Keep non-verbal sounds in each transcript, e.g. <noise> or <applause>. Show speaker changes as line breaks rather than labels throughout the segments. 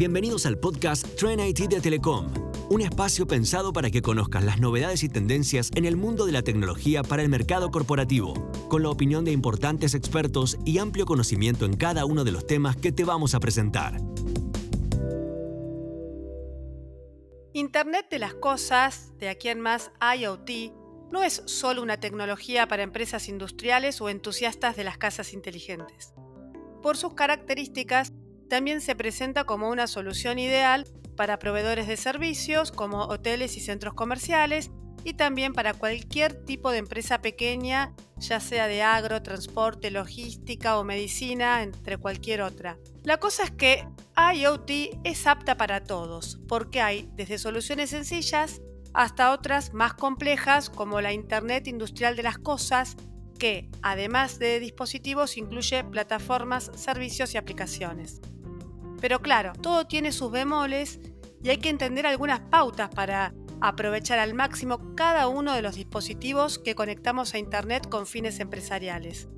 Bienvenidos al podcast Trend IT de Telecom, un espacio pensado para que conozcas las novedades y tendencias en el mundo de la tecnología para el mercado corporativo, con la opinión de importantes expertos y amplio conocimiento en cada uno de los temas que te vamos a presentar.
Internet de las Cosas, de aquí en más IoT, no es solo una tecnología para empresas industriales o entusiastas de las casas inteligentes. Por sus características, también se presenta como una solución ideal para proveedores de servicios como hoteles y centros comerciales y también para cualquier tipo de empresa pequeña, ya sea de agro, transporte, logística o medicina, entre cualquier otra. La cosa es que IoT es apta para todos, porque hay desde soluciones sencillas hasta otras más complejas como la Internet Industrial de las Cosas, que, además de dispositivos, incluye plataformas, servicios y aplicaciones. Pero claro, todo tiene sus bemoles y hay que entender algunas pautas para aprovechar al máximo cada uno de los dispositivos que conectamos a Internet con fines empresariales.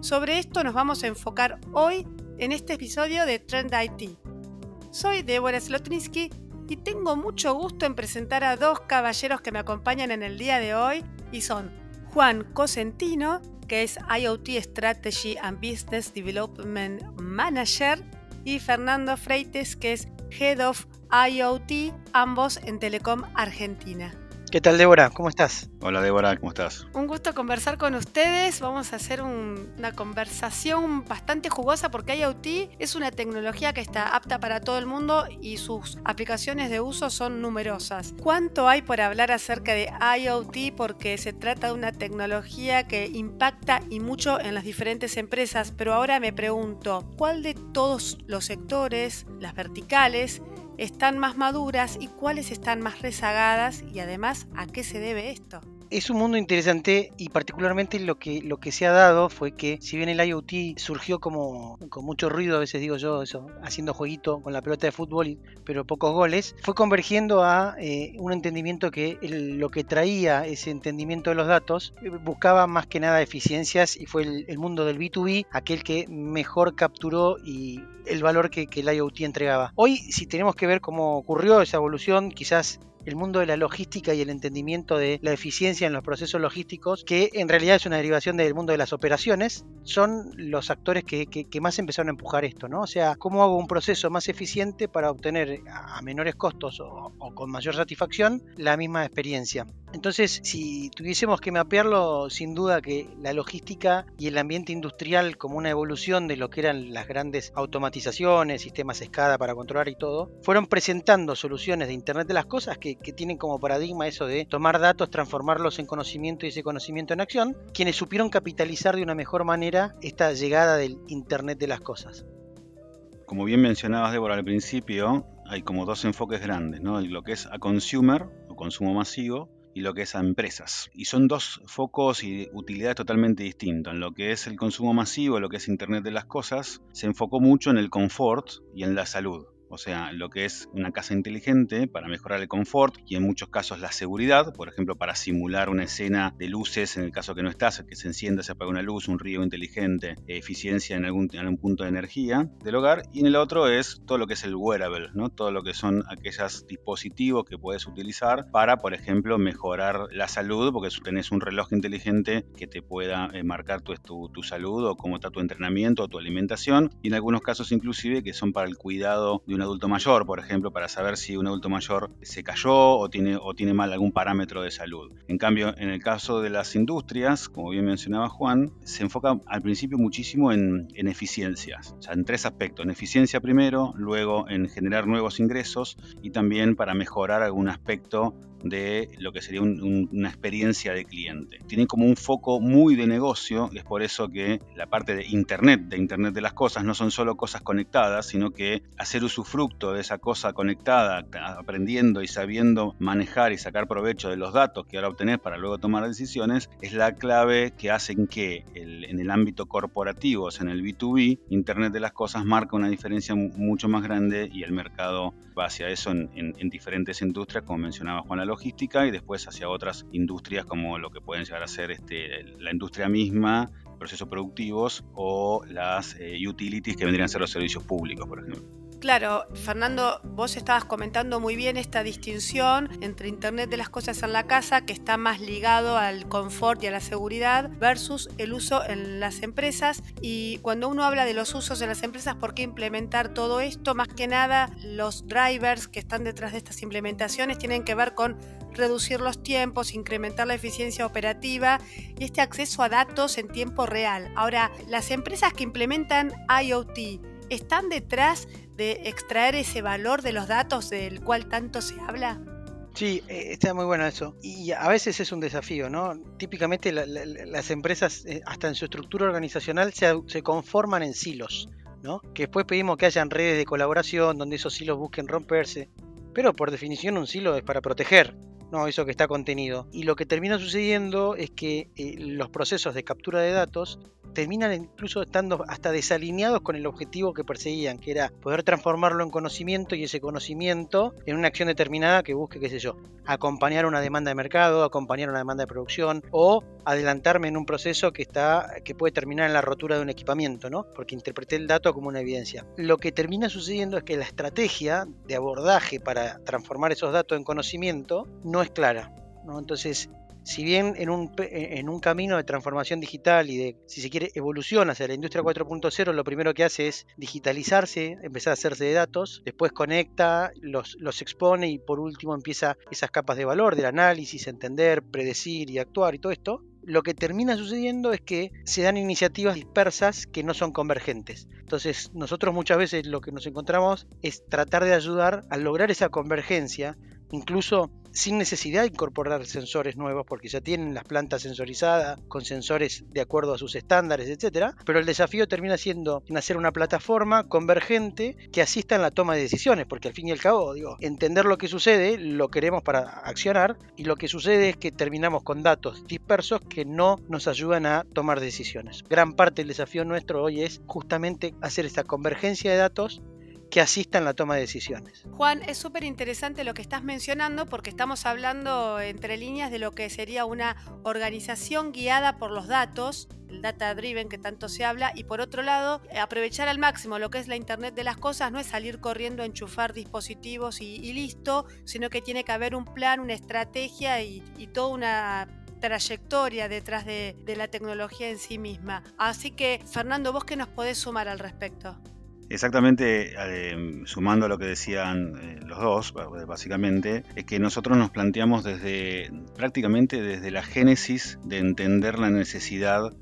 Sobre esto nos vamos a enfocar hoy en este episodio de Trend IT. Soy Deborah Slotninsky y tengo mucho gusto en presentar a dos caballeros que me acompañan en el día de hoy y son Juan Cosentino, que es IoT Strategy and Business Development Manager, y Fernando Freites, que es Head of IoT, ambos en Telecom Argentina.
¿Qué tal, Débora? ¿Cómo estás?
Hola, Débora, ¿cómo estás?
Un gusto conversar con ustedes. Vamos a hacer una conversación bastante jugosa porque IoT es una tecnología que está apta para todo el mundo y sus aplicaciones de uso son numerosas. ¿Cuánto hay por hablar acerca de IoT? Porque se trata de una tecnología que impacta y mucho en las diferentes empresas. Pero ahora me pregunto, ¿cuál de todos los sectores, las verticales, están más maduras y cuáles están más rezagadas y además a qué se debe esto
es un mundo interesante y particularmente lo que, se ha dado fue que si bien el IoT surgió como con mucho ruido, a veces digo yo, eso, haciendo jueguito con la pelota de fútbol, pero pocos goles, fue convergiendo a eh, un entendimiento que lo que traía ese entendimiento de los datos eh, buscaba más que nada eficiencias y fue el, mundo del B2B aquel que mejor capturó y el valor que el IoT entregaba. Hoy, si tenemos que ver cómo ocurrió esa evolución, quizás el mundo de la logística y el entendimiento de la eficiencia en los procesos logísticos, que en realidad es una derivación del mundo de las operaciones, son los actores que, más empezaron a empujar esto, ¿no? O sea, ¿cómo hago un proceso más eficiente para obtener a menores costos o, con mayor satisfacción la misma experiencia? Entonces, si tuviésemos que mapearlo, sin duda que la logística y el ambiente industrial como una evolución de lo que eran las grandes automatizaciones, sistemas escada para controlar y todo, fueron presentando soluciones de Internet de las Cosas que que tienen como paradigma eso de tomar datos, transformarlos en conocimiento y ese conocimiento en acción, quienes supieron capitalizar de una mejor manera esta llegada del Internet de las Cosas.
Como bien mencionabas, Débora, al principio, hay como dos enfoques grandes, ¿no? Lo que es a consumer, o consumo masivo, y lo que es a empresas. Y son dos focos y utilidades totalmente distintas. En lo que es el consumo masivo, lo que es Internet de las Cosas, se enfocó mucho en el confort y en la salud o sea, lo que es una casa inteligente para mejorar el confort y en muchos casos la seguridad, por ejemplo, para simular una escena de luces en el caso que no estás, que se encienda, se apaga una luz, un río inteligente, eficiencia en algún, en algún punto de energía del hogar, y en el otro es todo lo que es el wearable, ¿no? todo lo que son aquellos dispositivos que puedes utilizar para, por ejemplo, mejorar la salud, porque tenés un reloj inteligente que te pueda eh, marcar tu, tu, tu salud o cómo está tu entrenamiento o tu alimentación, y en algunos casos inclusive que son para el cuidado de un adulto mayor, por ejemplo, para saber si un adulto mayor se cayó o tiene, o tiene mal algún parámetro de salud. En cambio, en el caso de las industrias, como bien mencionaba Juan, se enfoca al principio muchísimo en, en eficiencias, o sea, en tres aspectos, en eficiencia primero, luego en generar nuevos ingresos y también para mejorar algún aspecto de lo que sería una experiencia de cliente. Tienen como un foco muy de negocio, es por eso que la parte de Internet, de Internet de las cosas, no son solo cosas conectadas, sino que hacer usufructo de esa cosa conectada, aprendiendo y sabiendo manejar y sacar provecho de los datos que ahora obtenés para luego tomar decisiones, es la clave que hacen que en el ámbito corporativo, o sea, en el B2B, Internet de las cosas marca una diferencia mucho más grande y el mercado va hacia eso en, en diferentes industrias, como mencionaba Juan logística y después hacia otras industrias como lo que pueden llegar a ser este, la industria misma, procesos productivos o las eh, utilities que vendrían a ser los servicios públicos, por ejemplo.
Claro, Fernando, vos estabas comentando muy bien esta distinción entre Internet de las Cosas en la casa, que está más ligado al confort y a la seguridad, versus el uso en las empresas. Y cuando uno habla de los usos en las empresas, ¿por qué implementar todo esto? Más que nada, los drivers que están detrás de estas implementaciones tienen que ver con reducir los tiempos, incrementar la eficiencia operativa y este acceso a datos en tiempo real. Ahora, las empresas que implementan IoT, ¿están detrás de extraer ese valor de los datos del cual tanto se habla?
Sí, eh, está muy bueno eso. Y a veces es un desafío, ¿no? Típicamente las empresas, eh, hasta en su estructura organizacional, se, conforman en silos, ¿no? Que después pedimos que hayan redes de colaboración donde esos silos busquen romperse. Pero por definición un silo es para proteger, no eso que está contenido. Y lo que termina sucediendo es que eh, los procesos de captura de datos terminan incluso estando hasta desalineados con el objetivo que perseguían, que era poder transformarlo en conocimiento y ese conocimiento en una acción determinada que busque, qué sé yo, acompañar una demanda de mercado, acompañar una demanda de producción o adelantarme en un proceso que está que puede terminar en la rotura de un equipamiento, ¿no? Porque interpreté el dato como una evidencia. Lo que termina sucediendo es que la estrategia de abordaje para transformar esos datos en conocimiento no es clara. ¿no? Entonces, si bien en un, en un camino de transformación digital y de, si se quiere, evolución hacia la industria 4.0, lo primero que hace es digitalizarse, empezar a hacerse de datos, después conecta, los, los expone y por último empieza esas capas de valor del análisis, entender, predecir y actuar y todo esto lo que termina sucediendo es que se dan iniciativas dispersas que no son convergentes. Entonces, nosotros muchas veces lo que nos encontramos es tratar de ayudar a lograr esa convergencia incluso sin necesidad de incorporar sensores nuevos porque ya tienen las plantas sensorizadas con sensores de acuerdo a sus estándares, etcétera, pero el desafío termina siendo hacer una plataforma convergente que asista en la toma de decisiones, porque al fin y al cabo, digo, entender lo que sucede, lo queremos para accionar y lo que sucede es que terminamos con datos dispersos que no nos ayudan a tomar decisiones. Gran parte del desafío nuestro hoy es justamente hacer esta convergencia de datos que asistan la toma de decisiones.
Juan, es súper interesante lo que estás mencionando porque estamos hablando entre líneas de lo que sería una organización guiada por los datos, el data driven que tanto se habla, y por otro lado, aprovechar al máximo lo que es la Internet de las Cosas, no es salir corriendo a enchufar dispositivos y, listo, sino que tiene que haber un plan, una estrategia y, toda una trayectoria detrás de, de la tecnología en sí misma. Así que, Fernando, ¿vos qué nos podés sumar al respecto?
Exactamente, eh, sumando a lo que decían eh, los dos, básicamente, es que nosotros nos planteamos desde prácticamente desde la génesis de entender la necesidad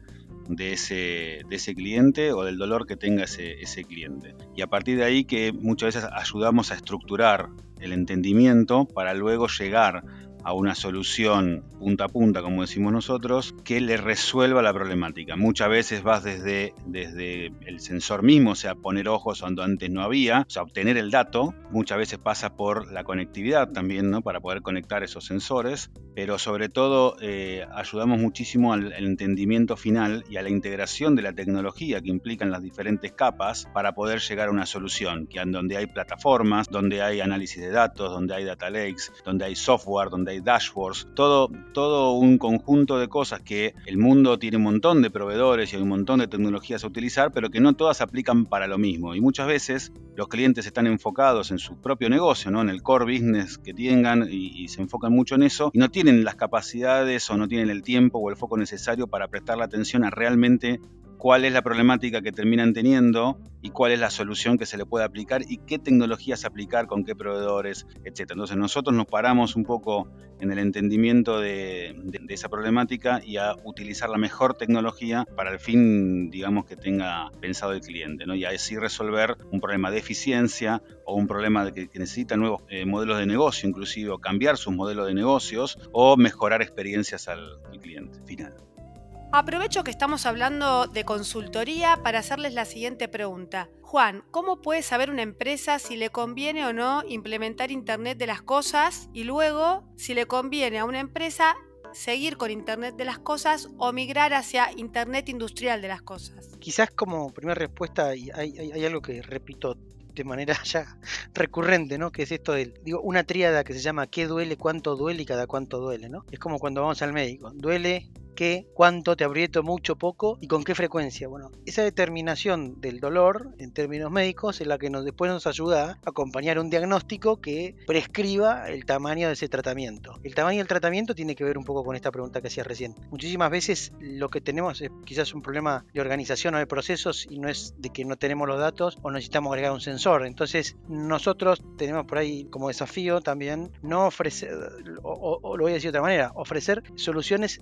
de ese, de ese cliente o del dolor que tenga ese, ese cliente. Y a partir de ahí que muchas veces ayudamos a estructurar el entendimiento para luego llegar a una solución punta a punta, como decimos nosotros, que le resuelva la problemática. Muchas veces vas desde, desde el sensor mismo, o sea, poner ojos donde antes no había, o sea, obtener el dato. Muchas veces pasa por la conectividad también, ¿no? Para poder conectar esos sensores, pero sobre todo eh, ayudamos muchísimo al, entendimiento final y a la integración de la tecnología que implican las diferentes capas para poder llegar a una solución, que donde hay plataformas, donde hay análisis de datos, donde hay data lakes, donde hay software, donde hay dashboards, todo, todo un conjunto de cosas que el mundo tiene un montón de proveedores y un montón de tecnologías a utilizar, pero que no todas aplican para lo mismo. Y muchas veces los clientes están enfocados en su propio negocio, ¿no? en el core business que tengan y, y se enfocan mucho en eso y no tienen las capacidades o no tienen el tiempo o el foco necesario para prestar la atención a realmente cuál es la problemática que terminan teniendo y cuál es la solución que se le puede aplicar y qué tecnologías aplicar con qué proveedores, etc. Entonces nosotros nos paramos un poco en el entendimiento de, esa problemática y a utilizar la mejor tecnología para el fin, digamos, que tenga pensado el cliente, ¿no? y así resolver un problema de eficiencia o un problema de que, necesita nuevos eh, modelos de negocio, inclusive o cambiar sus modelos de negocios o mejorar experiencias al cliente final.
Aprovecho que estamos hablando de consultoría para hacerles la siguiente pregunta. Juan, ¿cómo puede saber una empresa si le conviene o no implementar Internet de las Cosas y luego si le conviene a una empresa seguir con Internet de las Cosas o migrar hacia Internet industrial de las cosas?
Quizás como primera respuesta hay, algo que repito de manera <laughs> ya recurrente, ¿no? Que es esto de, digo, una tríada que se llama qué duele, cuánto duele y cada cuánto duele, ¿no? Es como cuando vamos al médico, duele, qué, cuánto, te aprieto mucho, poco y con qué frecuencia. Bueno, esa determinación del dolor en términos médicos es la que después nos ayuda a acompañar un diagnóstico que prescriba el tamaño de ese tratamiento. El tamaño del tratamiento tiene que ver un poco con esta pregunta que hacías recién. Muchísimas veces lo que tenemos es quizás un problema de organización o de procesos y no es de que no tenemos los datos o necesitamos agregar un sensor. Entonces nosotros tenemos por ahí como desafío también no ofrecer, o, lo voy a decir de otra manera, ofrecer soluciones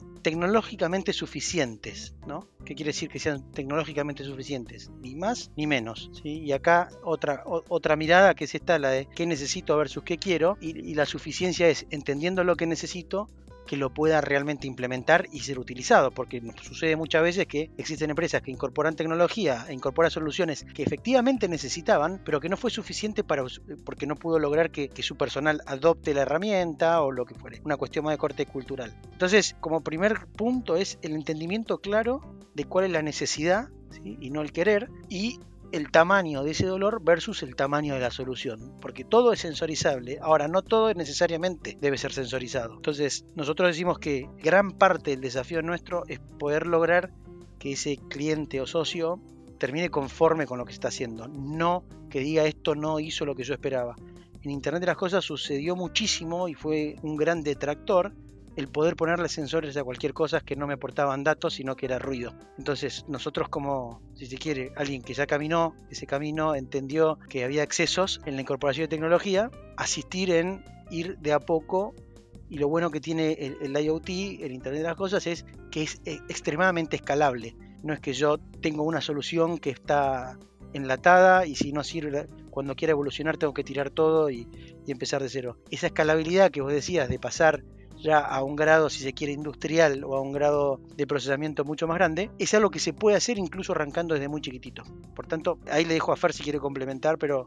tecnológicamente suficientes, ¿no? ¿Qué quiere decir que sean tecnológicamente suficientes? Ni más ni menos. ¿sí? Y acá otra, otra mirada que es esta, la de qué necesito versus qué quiero, y la suficiencia es entendiendo lo que necesito, que lo pueda realmente implementar y ser utilizado, porque sucede muchas veces que existen empresas que incorporan tecnología e incorporan soluciones que efectivamente necesitaban, pero que no fue suficiente para porque no pudo lograr que, su personal adopte la herramienta o lo que fuere, una cuestión más de corte cultural. Entonces, como primer punto es el entendimiento claro de cuál es la necesidad y no el querer, y el tamaño de ese dolor versus el tamaño de la solución, porque todo es sensorizable. Ahora, no todo necesariamente debe ser sensorizado. Entonces, nosotros decimos que gran parte del desafío nuestro es poder lograr que ese cliente o socio termine conforme con lo que está haciendo, no que diga esto no hizo lo que yo esperaba. En Internet de las Cosas sucedió muchísimo y fue un gran detractor el poder ponerle sensores a cualquier cosa que no me aportaban datos, sino que era ruido. Entonces, nosotros como, si se quiere, alguien que ya caminó ese camino, entendió que había excesos en la incorporación de tecnología, asistir en ir de a poco y lo bueno que tiene el, IoT, el Internet de las Cosas, es que es eh, extremadamente escalable. No es que yo tengo una solución que está enlatada y si no sirve, cuando quiera evolucionar tengo que tirar todo y, y empezar de cero. Esa escalabilidad que vos decías de pasar ya a un grado, si se quiere, industrial o a un grado de procesamiento mucho más grande, es algo que se puede hacer incluso arrancando desde muy chiquitito. Por tanto, ahí le dejo a Fer si quiere complementar, pero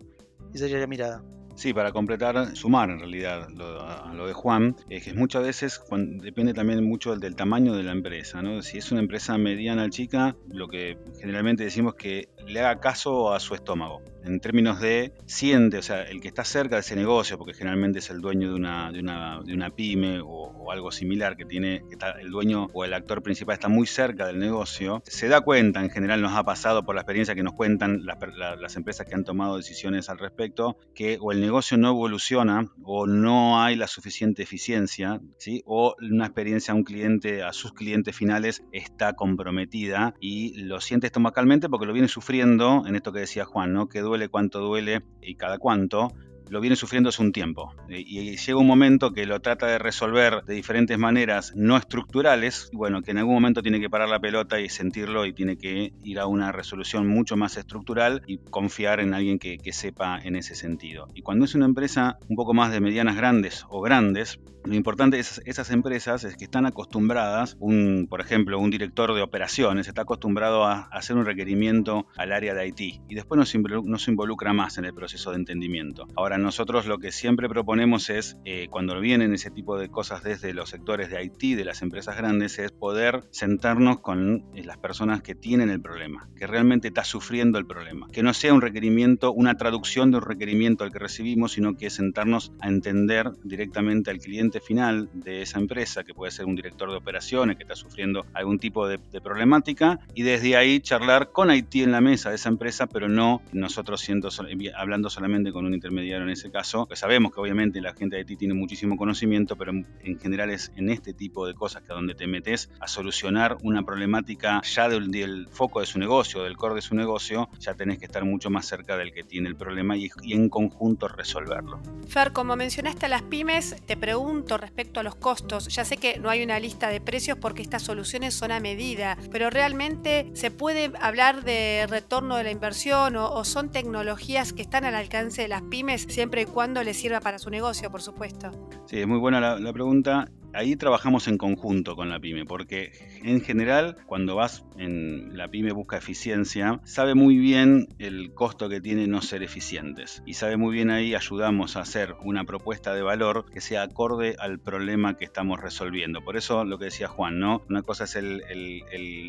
esa sería la mirada.
Sí, para completar, sumar en realidad lo, a lo de Juan, es que muchas veces depende también mucho del, tamaño de la empresa. ¿no? Si es una empresa mediana chica, lo que generalmente decimos es que le haga caso a su estómago en términos de siente, o sea, el que está cerca de ese negocio, porque generalmente es el dueño de una, de una, de una pyme o, algo similar, que tiene, que está, el dueño o el actor principal está muy cerca del negocio, se da cuenta, en general nos ha pasado por la experiencia que nos cuentan las, las empresas que han tomado decisiones al respecto, que o el negocio no evoluciona o no hay la suficiente eficiencia, ¿sí? o una experiencia a un cliente, a sus clientes finales, está comprometida y lo siente estomacalmente porque lo viene sufriendo en esto que decía Juan, ¿no? que duele cuánto duele y cada cuánto, lo viene sufriendo hace un tiempo. Y, llega un momento que lo trata de resolver de diferentes maneras no estructurales, bueno, que en algún momento tiene que parar la pelota y sentirlo y tiene que ir a una resolución mucho más estructural y confiar en alguien que, sepa en ese sentido. Y cuando es una empresa un poco más de medianas grandes o grandes, lo importante de esas, empresas es que están acostumbradas, un, por ejemplo, un director de operaciones está acostumbrado a, hacer un requerimiento al área de IT y después no se involucra más en el proceso de entendimiento. Ahora, nosotros lo que siempre proponemos es, eh, cuando vienen ese tipo de cosas desde los sectores de IT, de las empresas grandes, es poder sentarnos con eh, las personas que tienen el problema, que realmente está sufriendo el problema. Que no sea un requerimiento, una traducción de un requerimiento al que recibimos, sino que sentarnos a entender directamente al cliente final de esa empresa, que puede ser un director de operaciones que está sufriendo algún tipo de, problemática, y desde ahí charlar con IT en la mesa de esa empresa, pero no nosotros siendo, hablando solamente con un intermediario en ese caso, pues sabemos que obviamente la gente de ti tiene muchísimo conocimiento, pero en, general es en este tipo de cosas que donde te metes a solucionar una problemática ya del, foco de su negocio, del core de su negocio, ya tenés que estar mucho más cerca del que tiene el problema y en conjunto resolverlo.
Fer, como mencionaste a las pymes, te pregunto respecto a los costos. Ya sé que no hay una lista de precios porque estas soluciones son a medida, pero realmente se puede hablar de retorno de la inversión o, son tecnologías que están al alcance de las pymes siempre y cuando le sirva para su negocio, por supuesto.
Sí, es muy buena la, la pregunta ahí trabajamos en conjunto con la pyme, porque en general cuando vas en la pyme busca eficiencia, sabe muy bien el costo que tiene no ser eficientes y sabe muy bien ahí ayudamos a hacer una propuesta de valor que sea acorde al problema que estamos resolviendo. Por eso lo que decía Juan, ¿no? Una cosa es el,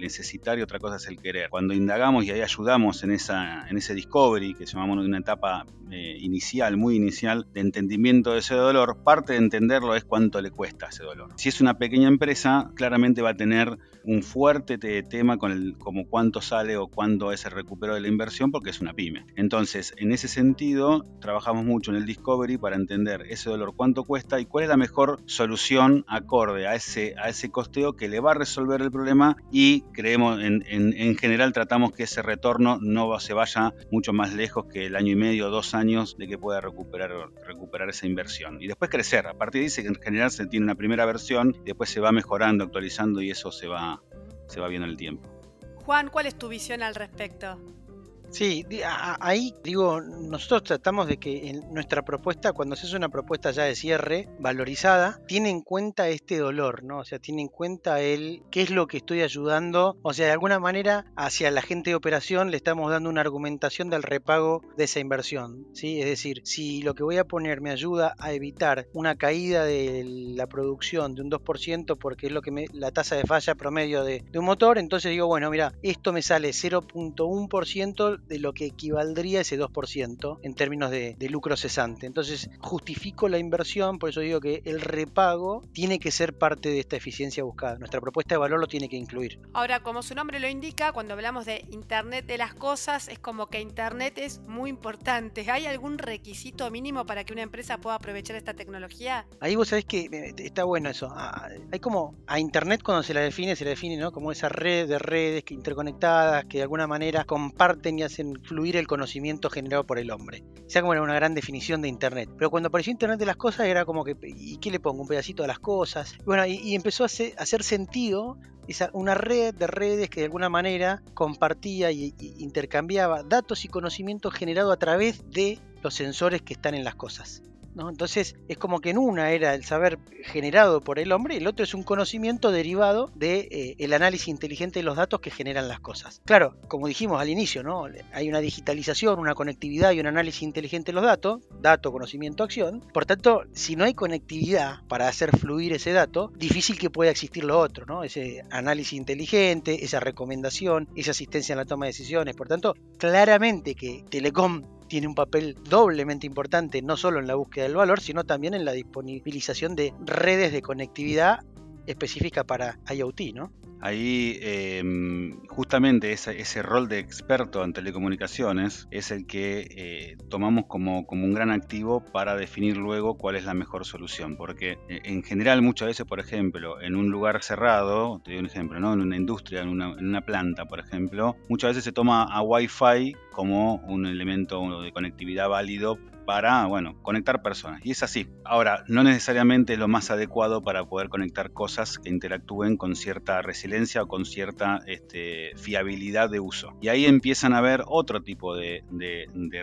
necesitar y otra cosa es el querer. Cuando indagamos y ahí ayudamos en, esa, en ese discovery que llamamos una etapa eh, inicial, muy inicial, de entendimiento de ese dolor, parte de entenderlo es cuánto le cuesta ese dolor Si es una pequeña empresa, claramente va a tener un fuerte tema con el como cuánto sale o cuándo es el recupero de la inversión porque es una pyme. Entonces, en ese sentido, trabajamos mucho en el discovery para entender ese dolor cuánto cuesta y cuál es la mejor solución acorde a ese, a ese costeo que le va a resolver el problema y creemos, en, en, general tratamos que ese retorno no se vaya mucho más lejos que el año y medio, dos años de que pueda recuperar, recuperar esa inversión. Y después crecer. A partir de ahí, en general se tiene una primera versión, y después se va mejorando, actualizando y eso se va, se va viendo en el tiempo.
Juan, ¿cuál es tu visión al respecto?
Sí, ahí digo, nosotros tratamos de que en nuestra propuesta, cuando se hace una propuesta ya de cierre valorizada, tiene en cuenta este dolor, ¿no? O sea, tiene en cuenta el qué es lo que estoy ayudando, o sea, de alguna manera hacia la gente de operación le estamos dando una argumentación del repago de esa inversión, ¿sí? Es decir, si lo que voy a poner me ayuda a evitar una caída de la producción de un 2% porque es lo que me, la tasa de falla promedio de, de un motor, entonces digo, bueno, mira, esto me sale 0.1% de lo que equivaldría ese 2% en términos de, lucro cesante. Entonces justifico la inversión, por eso digo que el repago tiene que ser parte de esta eficiencia buscada. Nuestra propuesta de valor lo tiene que incluir.
Ahora, como su nombre lo indica, cuando hablamos de Internet de las Cosas, es como que Internet es muy importante. ¿Hay algún requisito mínimo para que una empresa pueda aprovechar esta tecnología?
Ahí vos sabés que eh, está bueno eso. Ah, hay como a Internet cuando se la define, se la define ¿no? como esa red de redes interconectadas que de alguna manera comparten y hacen fluir el conocimiento generado por el hombre. sea como era una gran definición de Internet. Pero cuando apareció Internet de las cosas era como que, ¿y qué le pongo? Un pedacito de las cosas. bueno, y, empezó a hacer, sentido esa, una red de redes que de alguna manera compartía y, intercambiaba datos y conocimiento generado a través de los sensores que están en las cosas. Entonces es como que en una era el saber generado por el hombre y el otro es un conocimiento derivado del de, eh, análisis inteligente de los datos que generan las cosas. Claro, como dijimos al inicio, ¿no? hay una digitalización, una conectividad y un análisis inteligente de los datos, dato, conocimiento, acción. Por tanto, si no hay conectividad para hacer fluir ese dato, difícil que pueda existir lo otro, ¿no? ese análisis inteligente, esa recomendación, esa asistencia en la toma de decisiones. Por tanto, claramente que Telecom tiene un papel doblemente importante, no solo en la búsqueda del valor, sino también en la disponibilización de redes de conectividad específica para IoT, ¿no?
Ahí em, justamente ese, rol de experto en telecomunicaciones es el que eh, tomamos como, como, un gran activo para definir luego cuál es la mejor solución. Porque eh, en general muchas veces, por ejemplo, en un lugar cerrado, te doy un ejemplo, ¿no? en una industria, en una, en una planta, por ejemplo, muchas veces se toma a Wi-Fi como un elemento de conectividad válido para, bueno, conectar personas. Y es así. Ahora, no necesariamente es lo más adecuado para poder conectar cosas que interactúen con cierta resiliencia o con cierta este, fiabilidad de uso. Y ahí empiezan a haber otro tipo de,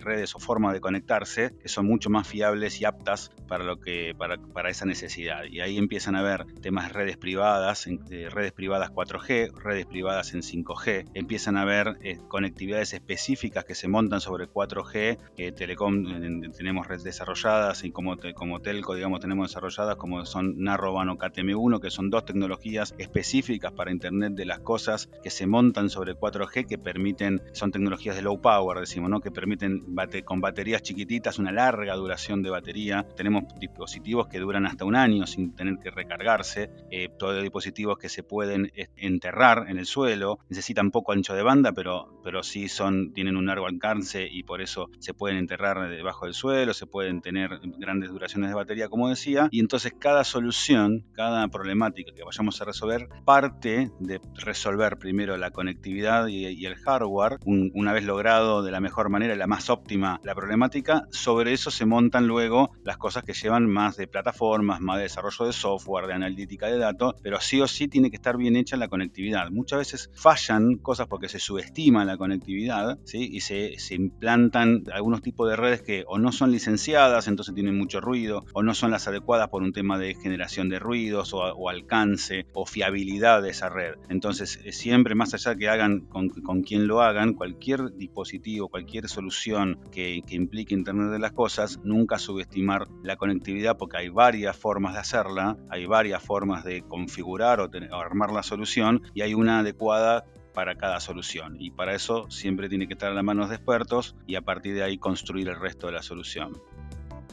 redes o formas de conectarse que son mucho más fiables y aptas para, lo que, para, para esa necesidad. Y ahí empiezan a haber temas de redes privadas, redes privadas 4G, redes privadas en 5G. Empiezan a haber eh, conectividades específicas que se montan sobre 4G, que Telecom tenemos redes desarrolladas y como, telco, digamos, tenemos desarrolladas como son Narrowband o KTM1, que son dos tecnologías específicas para Internet de las cosas que se montan sobre 4G que permiten, son tecnologías de low power, decimos, ¿no? Que permiten con baterías chiquititas una larga duración de batería. Tenemos dispositivos que duran hasta un año sin tener que recargarse, eh, todos dispositivos que se pueden enterrar en el suelo, necesitan poco ancho de banda, pero, pero sí son, tienen un largo alcance y por eso se pueden enterrar debajo del suelo se pueden tener grandes duraciones de batería, como decía, y entonces cada solución, cada problemática que vayamos a resolver, parte de resolver primero la conectividad y, el hardware, una vez logrado de la mejor manera, la más óptima la problemática, sobre eso se montan luego las cosas que llevan más de plataformas, más de desarrollo de software, de analítica de datos, pero sí o sí tiene que estar bien hecha la conectividad. Muchas veces fallan cosas porque se subestima la conectividad ¿sí? Y se, se implantan algunos tipos de redes que o no son licenciadas, entonces tienen mucho ruido, o no son las adecuadas por un tema de generación de ruidos o, alcance o fiabilidad de esa red. Entonces, eh, siempre más allá de que hagan con, quien lo hagan, cualquier dispositivo, cualquier solución que, implique Internet de las Cosas, nunca subestimar la conectividad porque hay varias formas de hacerla, hay varias formas de configurar o, o armar la solución y hay una adecuada para cada solución. Y para eso siempre tiene que estar en las manos de expertos y a partir de ahí construir el resto de la solución.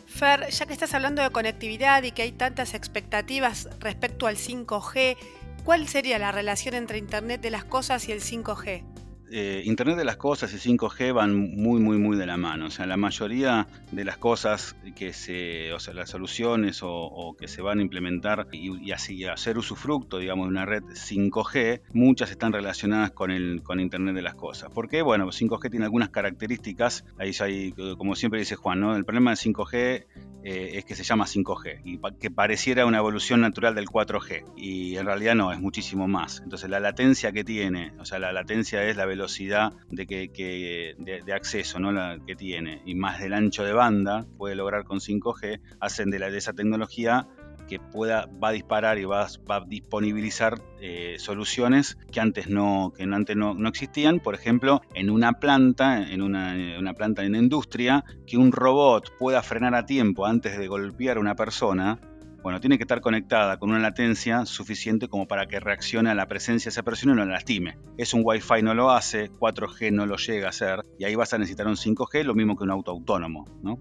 Fer, ya que estás hablando de conectividad y que hay tantas expectativas respecto al 5G, ¿cuál sería la relación entre Internet de las Cosas y el 5G?
Eh, Internet de las cosas y 5G van muy, muy, muy de la mano. O sea, la mayoría de las cosas que se, o sea, las soluciones o, que se van a implementar y, así hacer usufructo, digamos, de una red 5G, muchas están relacionadas con el con Internet de las cosas. ¿Por qué? Bueno, 5G tiene algunas características. Ahí hay, como siempre dice Juan, ¿no? El problema de 5G eh, es que se llama 5G y que pareciera una evolución natural del 4G y en realidad no, es muchísimo más. Entonces la latencia que tiene, o sea, la latencia es la velocidad velocidad de, que, de, acceso ¿no? la, que tiene y más del ancho de banda puede lograr con 5G, hacen de, la, de esa tecnología que pueda, va a disparar y va, a disponibilizar eh, soluciones que antes, no, que antes no, no, existían. Por ejemplo, en una planta, en una, una planta en industria, que un robot pueda frenar a tiempo antes de golpear a una persona bueno, tiene que estar conectada con una latencia suficiente como para que reaccione a la presencia de esa persona y no la lastime. Es un Wi-Fi no lo hace, 4G no lo llega a hacer, y ahí vas a necesitar un 5G, lo mismo que un auto autónomo, ¿no?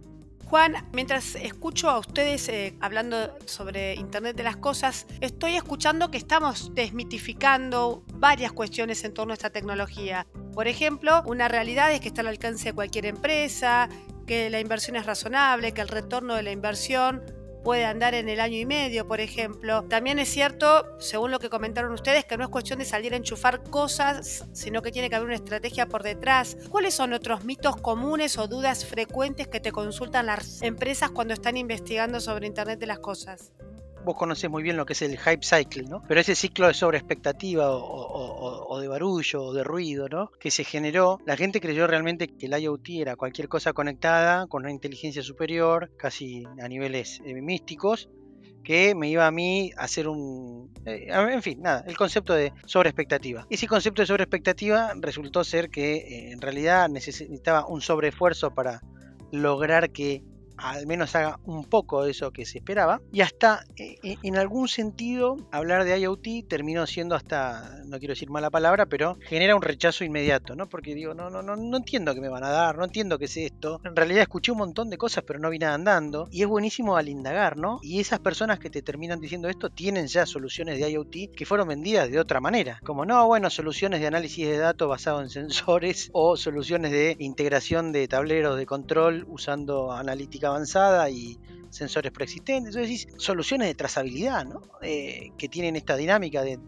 Juan, mientras escucho a ustedes eh, hablando sobre Internet de las Cosas, estoy escuchando que estamos desmitificando varias cuestiones en torno a esta tecnología. Por ejemplo, una realidad es que está al alcance de cualquier empresa, que la inversión es razonable, que el retorno de la inversión puede andar en el año y medio, por ejemplo. También es cierto, según lo que comentaron ustedes, que no es cuestión de salir a enchufar cosas, sino que tiene que haber una estrategia por detrás. ¿Cuáles son otros mitos comunes o dudas frecuentes que te consultan las empresas cuando están investigando sobre Internet de las Cosas?
Vos conocés muy bien lo que es el hype cycle, ¿no? Pero ese ciclo de sobreexpectativa o, de barullo o de ruido, ¿no? Que se generó, la gente creyó realmente que el IoT era cualquier cosa conectada con una inteligencia superior, casi a niveles eh, místicos, que me iba a mí a hacer un... Eh, en fin, nada, el concepto de sobreexpectativa. Ese concepto de sobreexpectativa resultó ser que eh, en realidad necesitaba un sobreesfuerzo para lograr que al menos haga un poco de eso que se esperaba. Y hasta eh, eh, en algún sentido hablar de IoT terminó siendo hasta, no quiero decir mala palabra, pero genera un rechazo inmediato, ¿no? Porque digo, no, no, no, no entiendo qué me van a dar, no entiendo qué es esto. En realidad escuché un montón de cosas, pero no vi nada andando. Y es buenísimo al indagar, ¿no? Y esas personas que te terminan diciendo esto tienen ya soluciones de IoT que fueron vendidas de otra manera. Como no, bueno, soluciones de análisis de datos basado en sensores <laughs> o soluciones de integración de tableros de control usando analítica avanzada y sensores preexistentes. Entonces, soluciones de trazabilidad, ¿no? Eh, que tienen esta dinámica de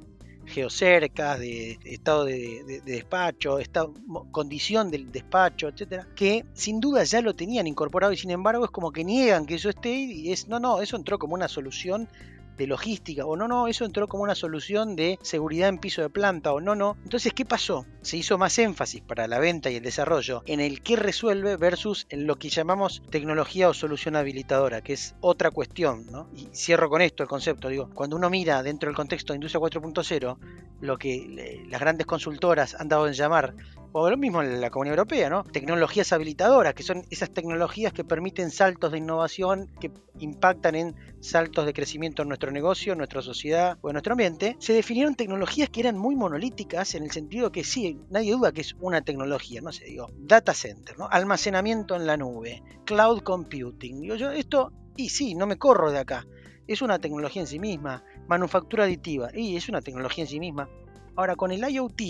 geocercas, de, estado de, despacho, estado, condición del despacho, etcétera, que sin duda ya lo tenían incorporado y sin embargo es como que niegan que eso esté y es no, no, eso entró como una solución de logística, o no, no, eso entró como una solución de seguridad en piso de planta, o no, no. Entonces, ¿qué pasó? Se hizo más énfasis para la venta y el desarrollo en el que resuelve versus en lo que llamamos tecnología o solución habilitadora, que es otra cuestión, ¿no? Y cierro con esto el concepto, digo, cuando uno mira dentro del contexto de Industria 4.0, lo que las grandes consultoras han dado en llamar o lo mismo en la Comunidad Europea, ¿no? Tecnologías habilitadoras, que son esas tecnologías que permiten saltos de innovación que impactan en saltos de crecimiento en nuestro negocio, en nuestra sociedad o en nuestro ambiente. Se definieron tecnologías que eran muy monolíticas en el sentido que sí, nadie duda que es una tecnología, no sé, digo, data center, ¿no? Almacenamiento en la nube, cloud computing. Digo yo, esto, y sí, no me corro de acá. Es una tecnología en sí misma, manufactura aditiva, y es una tecnología en sí misma. Ahora, con el IoT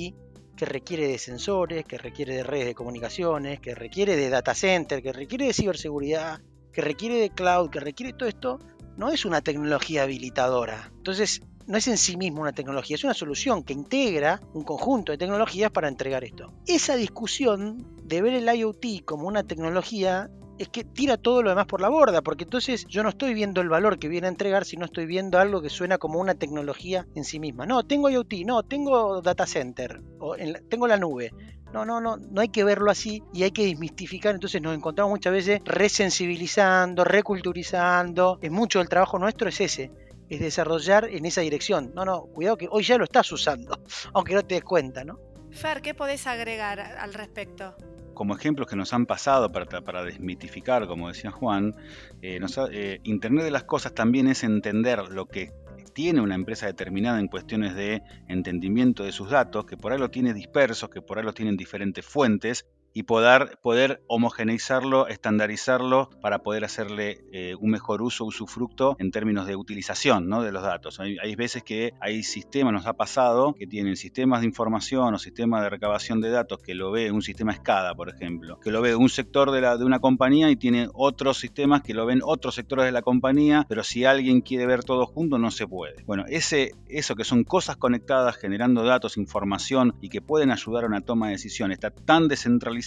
que requiere de sensores, que requiere de redes de comunicaciones, que requiere de data center, que requiere de ciberseguridad, que requiere de cloud, que requiere todo esto, no es una tecnología habilitadora. Entonces, no es en sí mismo una tecnología, es una solución que integra un conjunto de tecnologías para entregar esto. Esa discusión de ver el IoT como una tecnología es que tira todo lo demás por la borda, porque entonces yo no estoy viendo el valor que viene a entregar, sino estoy viendo algo que suena como una tecnología en sí misma. No, tengo IoT, no, tengo data center, o tengo la nube. No, no, no, no hay que verlo así y hay que desmistificar. Entonces nos encontramos muchas veces resensibilizando, reculturizando. Es mucho del trabajo nuestro es ese, es desarrollar en esa dirección. No, no, cuidado que hoy ya lo estás usando, <laughs> aunque no te des cuenta, ¿no?
Fer, ¿qué podés agregar al respecto?
Como ejemplos que nos han pasado para, desmitificar, como decía Juan, eh, eh, Internet de las Cosas también es entender lo que tiene una empresa determinada en cuestiones de entendimiento de sus datos, que por ahí lo tiene dispersos, que por ahí lo tienen diferentes fuentes, y poder, poder homogeneizarlo, estandarizarlo para poder hacerle eh, un mejor uso, usufructo en términos de utilización ¿no? de los datos. Hay, hay, veces que hay sistemas, nos ha pasado, que tienen sistemas de información o sistemas de recabación de datos que lo ve un sistema SCADA, por ejemplo, que lo ve un sector de, la, de una compañía y tiene otros sistemas que lo ven otros sectores de la compañía, pero si alguien quiere ver todo junto no se puede. Bueno, ese, eso que son cosas conectadas generando datos, información y que pueden ayudar a una toma de decisión está tan descentralizado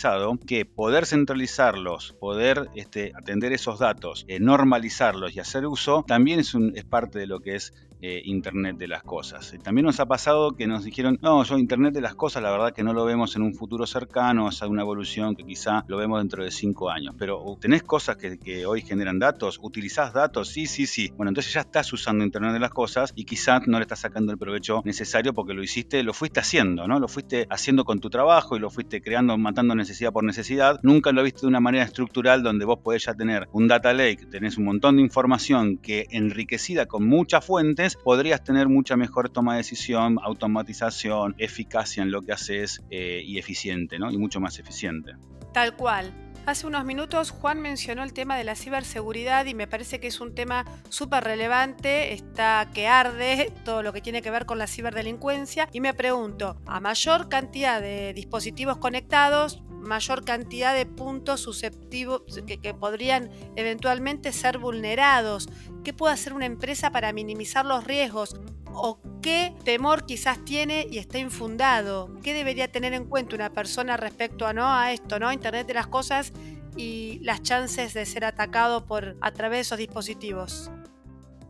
que poder centralizarlos, poder este, atender esos datos, eh, normalizarlos y hacer uso, también es, un, es parte de lo que es eh, Internet de las Cosas. También nos ha pasado que nos dijeron, no, yo Internet de las Cosas, la verdad que no lo vemos en un futuro cercano, es una evolución que quizá lo vemos dentro de cinco años. Pero tenés cosas que hoy generan datos, utilizás datos, sí, sí, sí. Bueno, entonces ya estás usando Internet de las Cosas y quizás no le estás sacando el provecho necesario porque lo hiciste, lo fuiste haciendo, ¿no? Lo fuiste haciendo con tu trabajo y lo fuiste creando, matando necesidad por necesidad. Nunca lo viste de una manera estructural donde vos podés ya tener un data lake, tenés un montón de información que enriquecida con muchas fuentes, podrías tener mucha mejor toma de decisión, automatización, eficacia en lo que haces eh, y eficiente, ¿no? Y mucho más eficiente.
Tal cual. Hace unos minutos Juan mencionó el tema de la ciberseguridad y me parece que es un tema súper relevante, está que arde <laughs> todo lo que tiene que ver con la ciberdelincuencia y me pregunto, a mayor cantidad de dispositivos conectados, mayor cantidad de puntos susceptivos que, que, podrían eventualmente ser vulnerados. ¿Qué puede hacer una empresa para minimizar los riesgos? ¿O qué temor quizás tiene y está infundado? ¿Qué debería tener en cuenta una persona respecto a, ¿no? a esto, ¿no? Internet de las cosas y las chances de ser atacado por, a través de esos dispositivos?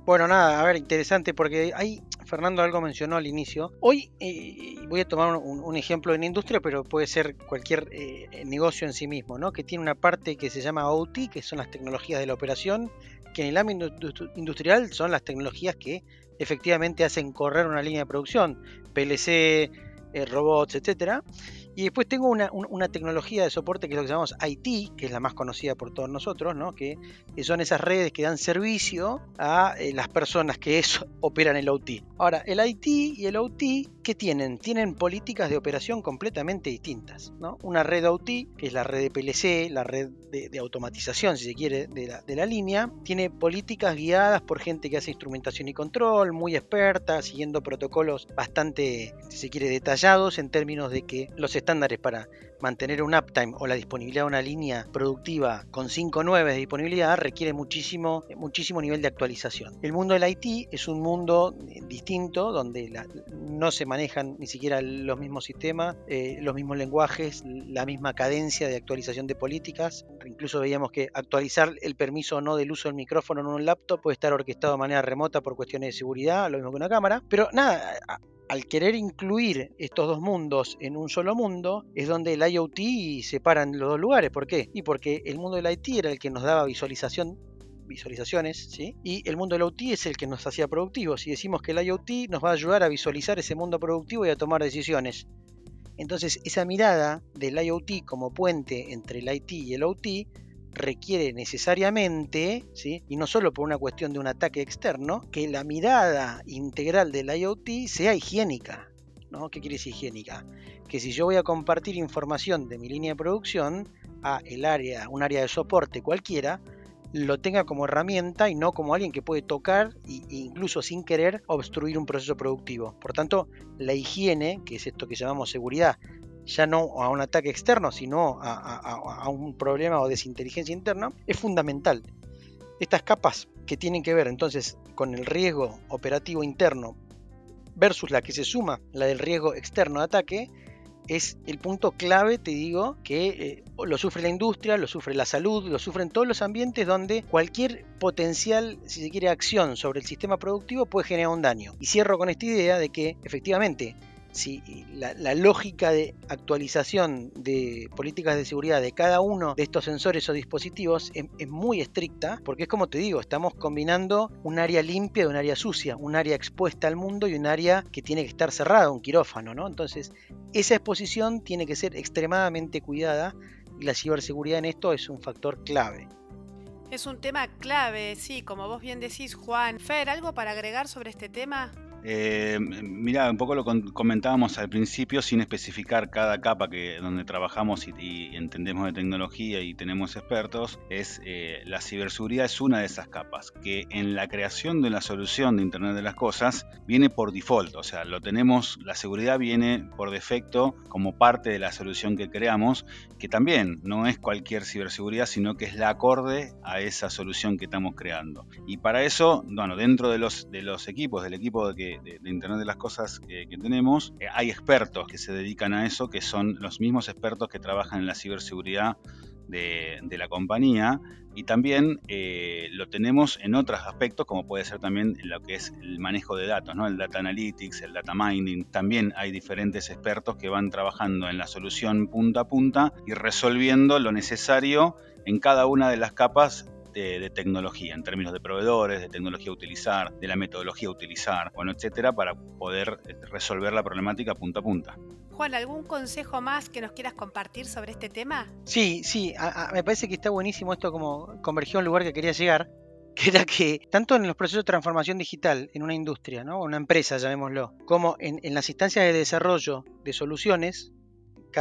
Bueno, nada, a ver, interesante porque hay, Fernando algo mencionó al inicio. Hoy eh, voy a tomar un, un, ejemplo en industria, pero puede ser cualquier eh, negocio en sí mismo, ¿no? Que tiene una parte que se llama OT, que son las tecnologías de la operación, que en el ámbito industrial son las tecnologías que efectivamente hacen correr una línea de producción, PLC, eh, robots, etcétera. Y después tengo una, una, tecnología de soporte que es lo que llamamos IT, que es la más conocida por todos nosotros, ¿no? que, son esas redes que dan servicio a eh, las personas que <laughs> operan el OT. Ahora, el IT y el OT, ¿qué tienen? Tienen políticas de operación completamente distintas. ¿no? Una red OT, que es la red de PLC, la red de, de automatización, si se quiere, de la, de la, línea, tiene políticas guiadas por gente que hace instrumentación y control, muy experta, siguiendo protocolos bastante, si se quiere, detallados en términos de que los estándares para mantener un uptime o la disponibilidad de una línea productiva con 5.9 de disponibilidad requiere muchísimo, muchísimo nivel de actualización. El mundo del IT es un mundo eh, distinto donde no se manejan ni siquiera los mismos sistemas, eh, los mismos lenguajes, la misma cadencia de actualización de políticas. Incluso veíamos que actualizar el permiso o no del uso del micrófono en un laptop puede estar orquestado de manera remota por cuestiones de seguridad, lo mismo que una cámara. Pero nada, al querer incluir estos dos mundos en un solo mundo, es donde el IoT separa en los dos lugares. ¿Por qué? Y porque el mundo del IT era el que nos daba visualización visualizaciones, ¿sí? Y el mundo del OT es el que nos hacía productivos. Y decimos que el IoT nos va a ayudar a visualizar ese mundo productivo y a tomar decisiones. Entonces, esa mirada del IoT como puente entre el IT y el OT requiere necesariamente, ¿sí? y no solo por una cuestión de un ataque externo, que la mirada integral del IoT sea higiénica. ¿no? ¿Qué quiere decir higiénica? Que si yo voy a compartir información de mi línea de producción a el área, un área de soporte cualquiera, lo tenga como herramienta y no como alguien que puede tocar e incluso sin querer obstruir un proceso productivo. Por tanto, la higiene, que es esto que llamamos seguridad, ya no a un ataque externo, sino a, a, a, un problema o desinteligencia interna, es fundamental. Estas capas que tienen que ver entonces con el riesgo operativo interno versus la que se suma, la del riesgo externo de ataque, es el punto clave, te digo, que eh, lo sufre la industria, lo sufre la salud, lo sufren todos los ambientes donde cualquier potencial, si se quiere, acción sobre el sistema productivo puede generar un daño. Y cierro con esta idea de que efectivamente si la, lógica de actualización de políticas de seguridad de cada uno de estos sensores o dispositivos es, es, muy estricta, porque es como te digo, estamos combinando un área limpia de un área sucia, un área expuesta al mundo y un área que tiene que estar cerrada, un quirófano, ¿no? Entonces, esa exposición tiene que ser extremadamente cuidada y la ciberseguridad en esto es un factor clave.
Es un tema clave, sí, como vos bien decís, Juan. Fer, ¿algo para agregar sobre este tema?
Eh, mira, un poco lo comentábamos al principio sin especificar cada capa que donde trabajamos y, entendemos de tecnología y tenemos expertos, es eh, la ciberseguridad es una de esas capas que en la creación de la solución de Internet de las Cosas viene por default, o sea, lo tenemos, la seguridad viene por defecto como parte de la solución que creamos, que también no es cualquier ciberseguridad, sino que es la acorde a esa solución que estamos creando. Y para eso, bueno, dentro de los, de equipos, del equipo de, Internet de las Cosas que, tenemos, eh, hay expertos que se dedican a eso, que son los mismos expertos que trabajan en la ciberseguridad de, la compañía y también eh, lo tenemos en otros aspectos como puede ser también lo que es el manejo de datos, ¿no? el data analytics, el data mining. También hay diferentes expertos que van trabajando en la solución punta a punta y resolviendo lo necesario en cada una de las capas de, tecnología, en términos de proveedores, de tecnología a utilizar, de la metodología a utilizar, bueno, etcétera, para poder este, resolver la problemática punta a punta.
Juan, ¿algún consejo más que nos quieras compartir sobre este tema?
Sí, sí, me parece que está buenísimo esto como convergió a un lugar que quería llegar, que era que tanto en los procesos de transformación digital en una industria, ¿no? una empresa, llamémoslo, como en, en las instancias de desarrollo de soluciones,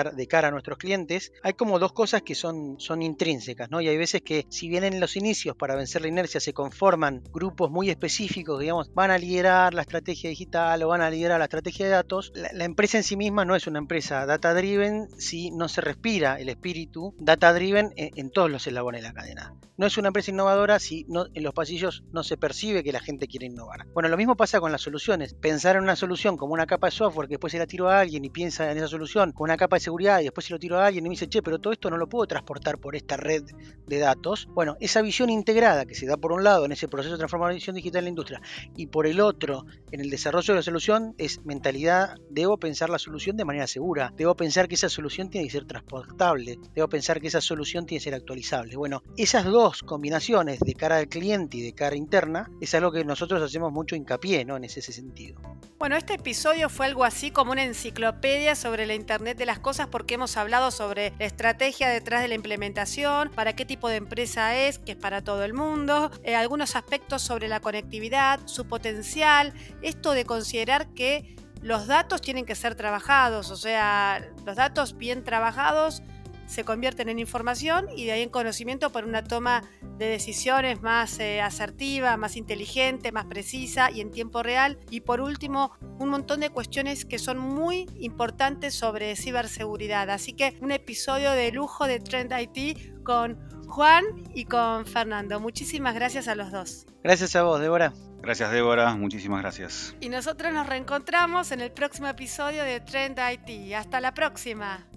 de cara a nuestros clientes, hay como dos cosas que son, son intrínsecas, ¿no? Y hay veces que si bien en los inicios para vencer la inercia se conforman grupos muy específicos, digamos, van a liderar la estrategia digital o van a liderar la estrategia de datos, la, empresa en sí misma no es una empresa data driven si no se respira el espíritu data driven en, todos los eslabones de la cadena. No es una empresa innovadora si no, en los pasillos no se percibe que la gente quiere innovar. Bueno, lo mismo pasa con las soluciones. Pensar en una solución como una capa de software que después se la tiro a alguien y piensa en esa solución con una capa de seguridad y después se lo tiro a alguien y me dice, che, pero todo esto no lo puedo transportar por esta red de datos. Bueno, esa visión integrada que se da por un lado en ese proceso de transformación digital en la industria y por el otro en el desarrollo de la solución es mentalidad, debo pensar la solución de manera segura, debo pensar que esa solución tiene que ser transportable, debo pensar que esa solución tiene que ser actualizable. Bueno, esas dos combinaciones de cara al cliente y de cara interna es algo que nosotros hacemos mucho hincapié ¿no? en ese sentido.
Bueno, este episodio fue algo así como una enciclopedia sobre la Internet de las Cosas porque hemos hablado sobre la estrategia detrás de la implementación, para qué tipo de empresa es, que es para todo el mundo, eh, algunos aspectos sobre la conectividad, su potencial, esto de considerar que los datos tienen que ser trabajados, o sea, los datos bien trabajados se convierten en información y de ahí en conocimiento para una toma de decisiones más eh, asertiva, más inteligente, más precisa y en tiempo real. Y por último, un montón de cuestiones que son muy importantes sobre ciberseguridad. Así que un episodio de lujo de Trend IT con Juan y con Fernando. Muchísimas gracias a los dos.
Gracias a vos, Débora.
Gracias, Débora. Muchísimas gracias.
Y nosotros nos reencontramos en el próximo episodio de Trend IT. Hasta la próxima.